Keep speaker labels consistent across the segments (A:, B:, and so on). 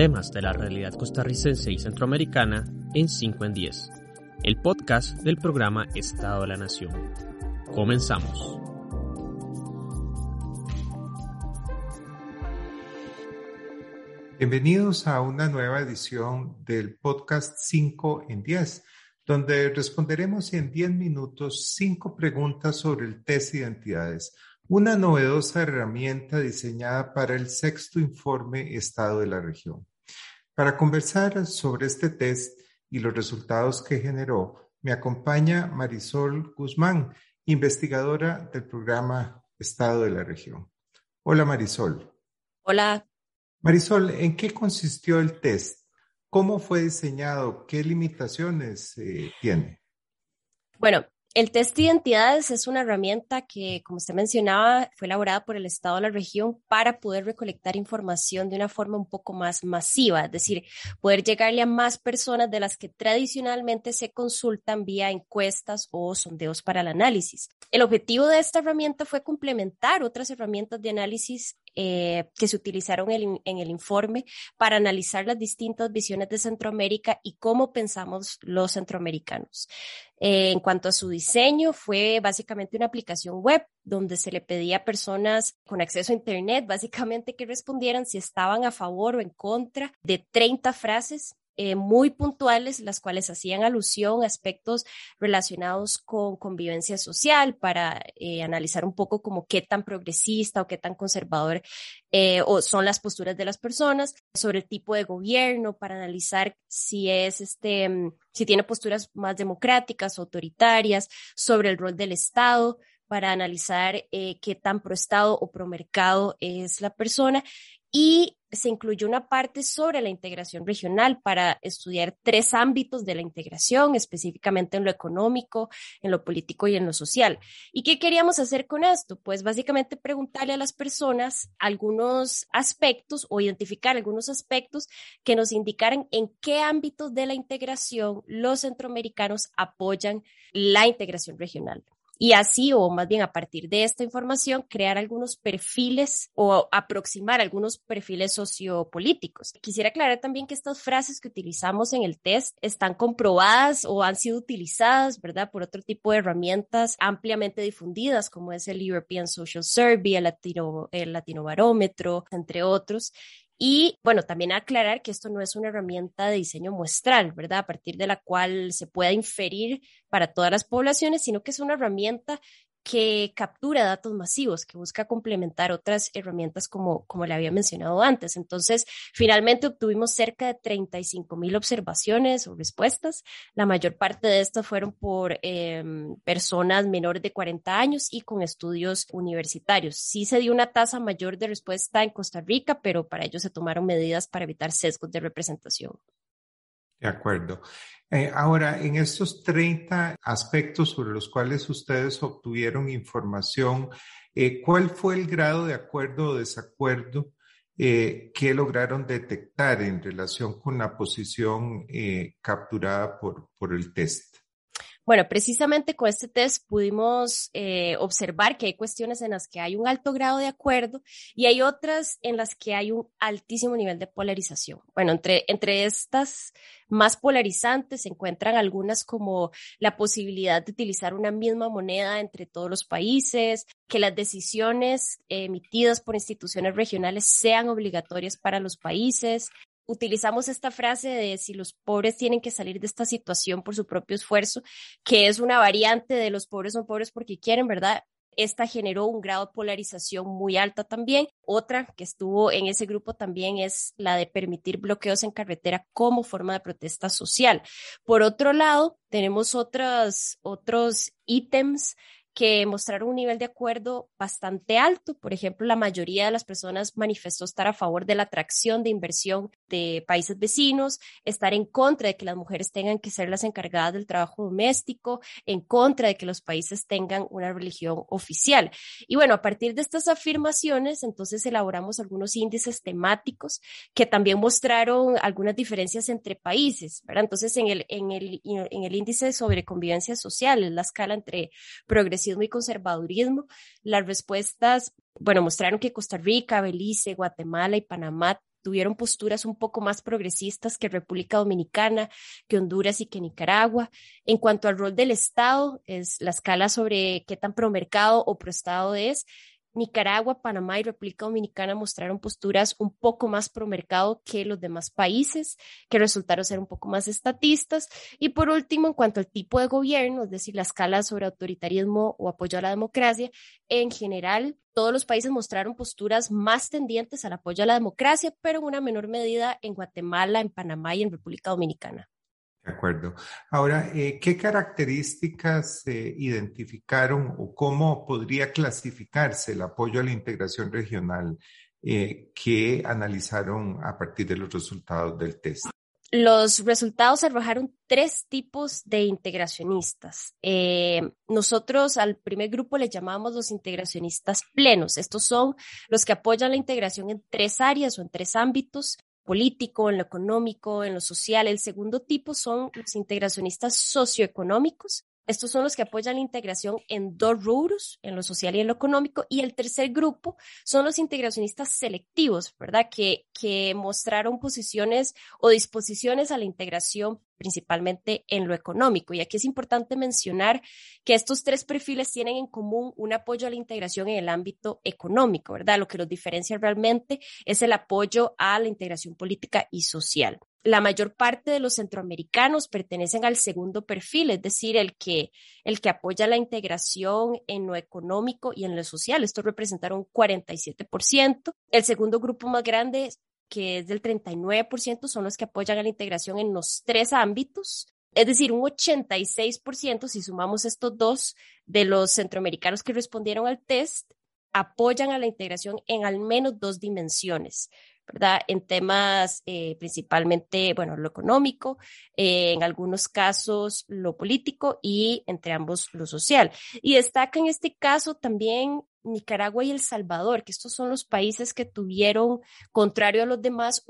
A: Temas de la realidad costarricense y centroamericana en 5 en 10. El podcast del programa Estado de la Nación. Comenzamos.
B: Bienvenidos a una nueva edición del podcast 5 en 10, donde responderemos en 10 minutos cinco preguntas sobre el test de identidades, una novedosa herramienta diseñada para el sexto informe Estado de la región. Para conversar sobre este test y los resultados que generó, me acompaña Marisol Guzmán, investigadora del programa Estado de la región. Hola Marisol.
C: Hola.
B: Marisol, ¿en qué consistió el test? ¿Cómo fue diseñado? ¿Qué limitaciones eh, tiene?
C: Bueno, el test de identidades es una herramienta que, como usted mencionaba, fue elaborada por el Estado de la región para poder recolectar información de una forma un poco más masiva, es decir, poder llegarle a más personas de las que tradicionalmente se consultan vía encuestas o sondeos para el análisis. El objetivo de esta herramienta fue complementar otras herramientas de análisis eh, que se utilizaron en, el informe para analizar las distintas visiones de Centroamérica y cómo pensamos los centroamericanos. Eh, en cuanto a su diseño, fue básicamente una aplicación web donde se le pedía a personas con acceso a Internet básicamente que respondieran si estaban a favor o en contra de 30 frases eh, muy puntuales, las cuales hacían alusión a aspectos relacionados con convivencia social para eh, analizar un poco como qué tan progresista o qué tan conservador eh, o son las posturas de las personas, sobre el tipo de gobierno, para analizar si es este, mm, si tiene posturas más democráticas, autoritarias, sobre el rol del Estado, para analizar qué tan pro Estado o pro mercado es la persona y se incluyó una parte sobre la integración regional para estudiar tres ámbitos de la integración, específicamente en lo económico, en lo político y en lo social. ¿Y qué queríamos hacer con esto? Pues básicamente preguntarle a las personas algunos aspectos o identificar algunos aspectos que nos indicaran en qué ámbitos de la integración los centroamericanos apoyan la integración regional y así, o más bien a partir de esta información, crear algunos perfiles o aproximar algunos perfiles sociopolíticos. Quisiera aclarar también que estas frases que utilizamos en el test están comprobadas o han sido utilizadas, ¿verdad?, por otro tipo de herramientas ampliamente difundidas, como es el European Social Survey, el Latino, el Latino Barómetro, entre otros. Y bueno, también aclarar que esto no es una herramienta de diseño muestral, ¿verdad? A partir de la cual se pueda inferir para todas las poblaciones, sino que es una herramienta que captura datos masivos, que busca complementar otras herramientas como, como le había mencionado antes. Entonces, finalmente obtuvimos cerca de 35 mil observaciones o respuestas. La mayor parte de estas fueron por eh, personas menores de 40 años y con estudios universitarios. Sí se dio una tasa mayor de respuesta en Costa Rica, pero para ello se tomaron medidas para evitar sesgos de representación.
B: De acuerdo. Eh, ahora, en estos 30 aspectos sobre los cuales ustedes obtuvieron información, eh, ¿cuál fue el grado de acuerdo o desacuerdo eh, que lograron detectar en relación con la posición capturada por, por el test?
C: Bueno, precisamente con este test pudimos eh, observar que hay cuestiones en las que hay un alto grado de acuerdo y hay otras en las que hay un altísimo nivel de polarización. Bueno, entre, entre estas más polarizantes se encuentran algunas como la posibilidad de utilizar una misma moneda entre todos los países, que las decisiones emitidas por instituciones regionales sean obligatorias para los países, utilizamos esta frase de si los pobres tienen que salir de esta situación por su propio esfuerzo, que es una variante de los pobres son pobres porque quieren, ¿verdad? Esta generó un grado de polarización muy alta también. Otra que estuvo en ese grupo también es la de permitir bloqueos en carretera como forma de protesta social. Por otro lado, tenemos otros, otros ítems que mostraron un nivel de acuerdo bastante alto. Por ejemplo, la mayoría de las personas manifestó estar a favor de la atracción de inversión de países vecinos, estar en contra de que las mujeres tengan que ser las encargadas del trabajo doméstico, en contra de que los países tengan una religión oficial. Y bueno, a partir de estas afirmaciones, entonces elaboramos algunos índices temáticos que también mostraron algunas diferencias entre países, ¿verdad? Entonces, en el, en el, en el índice sobre convivencia social, la escala entre progresismo y conservadurismo, las respuestas, bueno, mostraron que Costa Rica, Belice, Guatemala y Panamá tuvieron posturas un poco más progresistas que República Dominicana, que Honduras y que Nicaragua. En cuanto al rol del Estado, es la escala sobre qué tan promercado o proestado es. Nicaragua, Panamá y República Dominicana mostraron posturas un poco más pro mercado que los demás países, que resultaron ser un poco más estatistas. Y por último, en cuanto al tipo de gobierno, es decir, la escala sobre autoritarismo o apoyo a la democracia, en general, todos los países mostraron posturas más tendientes al apoyo a la democracia, pero en una menor medida en Guatemala, en Panamá y en República Dominicana.
B: De acuerdo. Ahora, eh, ¿qué características se identificaron o cómo podría clasificarse el apoyo a la integración regional eh, que analizaron a partir de los resultados del test?
C: Los resultados arrojaron tres tipos de integracionistas. Eh, nosotros al primer grupo le llamamos los integracionistas plenos. Estos son los que apoyan la integración en tres áreas o en tres ámbitos político, en lo económico, en lo social. El segundo tipo son los integracionistas socioeconómicos. Estos son los que apoyan la integración en dos rubros, en lo social y en lo económico. Y el tercer grupo son los integracionistas selectivos, ¿verdad? Que, que mostraron posiciones o disposiciones a la integración principalmente en lo económico. Y aquí es importante mencionar que estos tres perfiles tienen en común un apoyo a la integración en el ámbito económico, ¿verdad? Lo que los diferencia realmente es el apoyo a la integración política y social. La mayor parte de los centroamericanos pertenecen al segundo perfil, es decir, el que, el que apoya la integración en lo económico y en lo social. Esto representaron 47%. El segundo grupo más grande que es del 39%, son los que apoyan a la integración en los tres ámbitos. Es decir, un 86%, si sumamos estos dos, de los centroamericanos que respondieron al test, apoyan a la integración en al menos dos dimensiones. ¿verdad? En temas eh, principalmente, bueno, lo económico, eh, en algunos casos lo político y entre ambos lo social. Y destaca en este caso también Nicaragua y El Salvador, que estos son los países que tuvieron, contrario a los demás,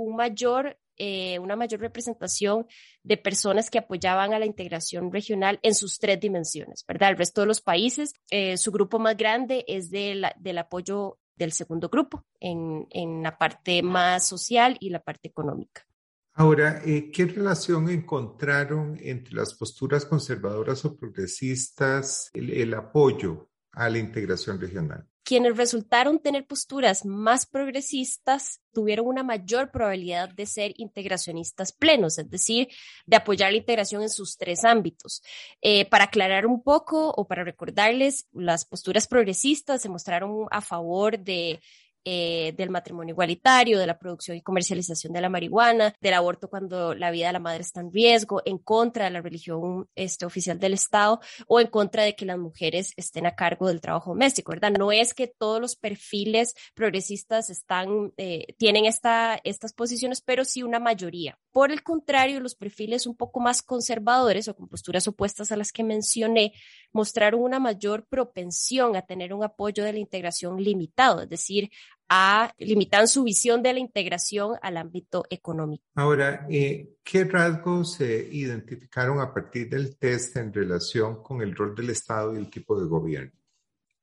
C: eh, una mayor representación de personas que apoyaban a la integración regional en sus tres dimensiones, ¿verdad? El resto de los países, eh, su grupo más grande es de del apoyo del segundo grupo en, la parte más social y la parte económica.
B: Ahora, eh, ¿qué relación encontraron entre las posturas conservadoras o progresistas, el apoyo a la integración regional.
C: Quienes resultaron tener posturas más progresistas tuvieron una mayor probabilidad de ser integracionistas plenos, es decir, de apoyar la integración en sus tres ámbitos. Eh, para aclarar un poco o para recordarles, las posturas progresistas se mostraron a favor de eh, del matrimonio igualitario, de la producción y comercialización de la marihuana, del aborto cuando la vida de la madre está en riesgo, en contra de la religión este, oficial del Estado o en contra de que las mujeres estén a cargo del trabajo doméstico, ¿verdad? No es que todos los perfiles progresistas están, eh, tienen esta, estas posiciones, pero sí una mayoría. Por el contrario, los perfiles un poco más conservadores o con posturas opuestas a las que mencioné mostraron una mayor propensión a tener un apoyo de la integración limitado, es decir, a limitar su visión de la integración al ámbito económico.
B: Ahora, eh, ¿qué rasgos se identificaron a partir del test en relación con el rol del Estado y el tipo de gobierno?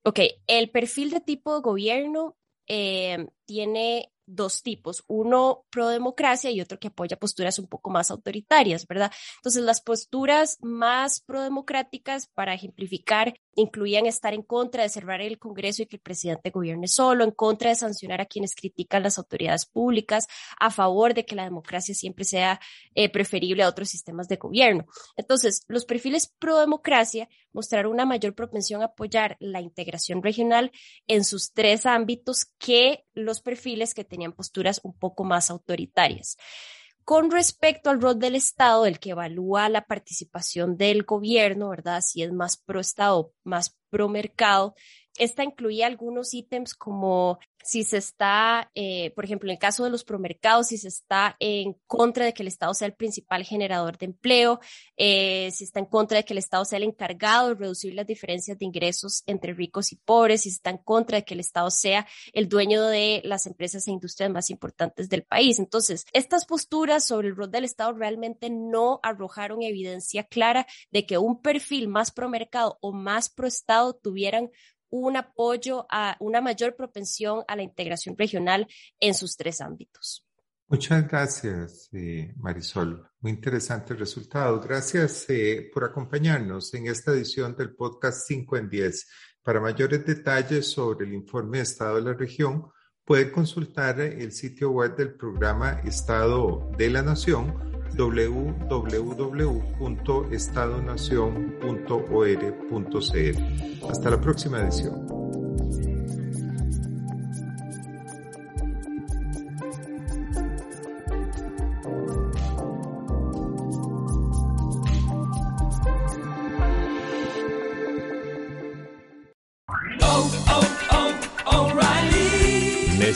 C: Ok, el perfil de tipo de gobierno eh, tiene dos tipos, uno pro democracia y otro que apoya posturas un poco más autoritarias, ¿verdad? Entonces, las posturas más pro democráticas, para ejemplificar, incluían estar en contra de cerrar el Congreso y que el presidente gobierne solo, en contra de sancionar a quienes critican las autoridades públicas, a favor de que la democracia siempre sea eh, preferible a otros sistemas de gobierno. Entonces, los perfiles pro democracia mostraron una mayor propensión a apoyar la integración regional en sus tres ámbitos que los perfiles que tenían posturas un poco más autoritarias. Con respecto al rol del Estado, el que evalúa la participación del gobierno, ¿verdad? Si es más pro Estado, más pro mercado, esta incluía algunos ítems como si se está, eh, por ejemplo, en el caso de los promercados, si se está en contra de que el Estado sea el principal generador de empleo, eh, si está en contra de que el Estado sea el encargado de reducir las diferencias de ingresos entre ricos y pobres, si está en contra de que el Estado sea el dueño de las empresas e industrias más importantes del país. Entonces, estas posturas sobre el rol del Estado realmente no arrojaron evidencia clara de que un perfil más promercado o más pro Estado tuvieran un apoyo a una mayor propensión a la integración regional en sus tres ámbitos.
B: Muchas gracias, eh, Marisol. Muy interesante el resultado. Gracias eh, por acompañarnos en esta edición del podcast 5 en 10. Para mayores detalles sobre el informe de Estado de la región, puede consultar el sitio web del programa Estado de la Nación www.estadonacion.or.cl. Hasta la próxima edición.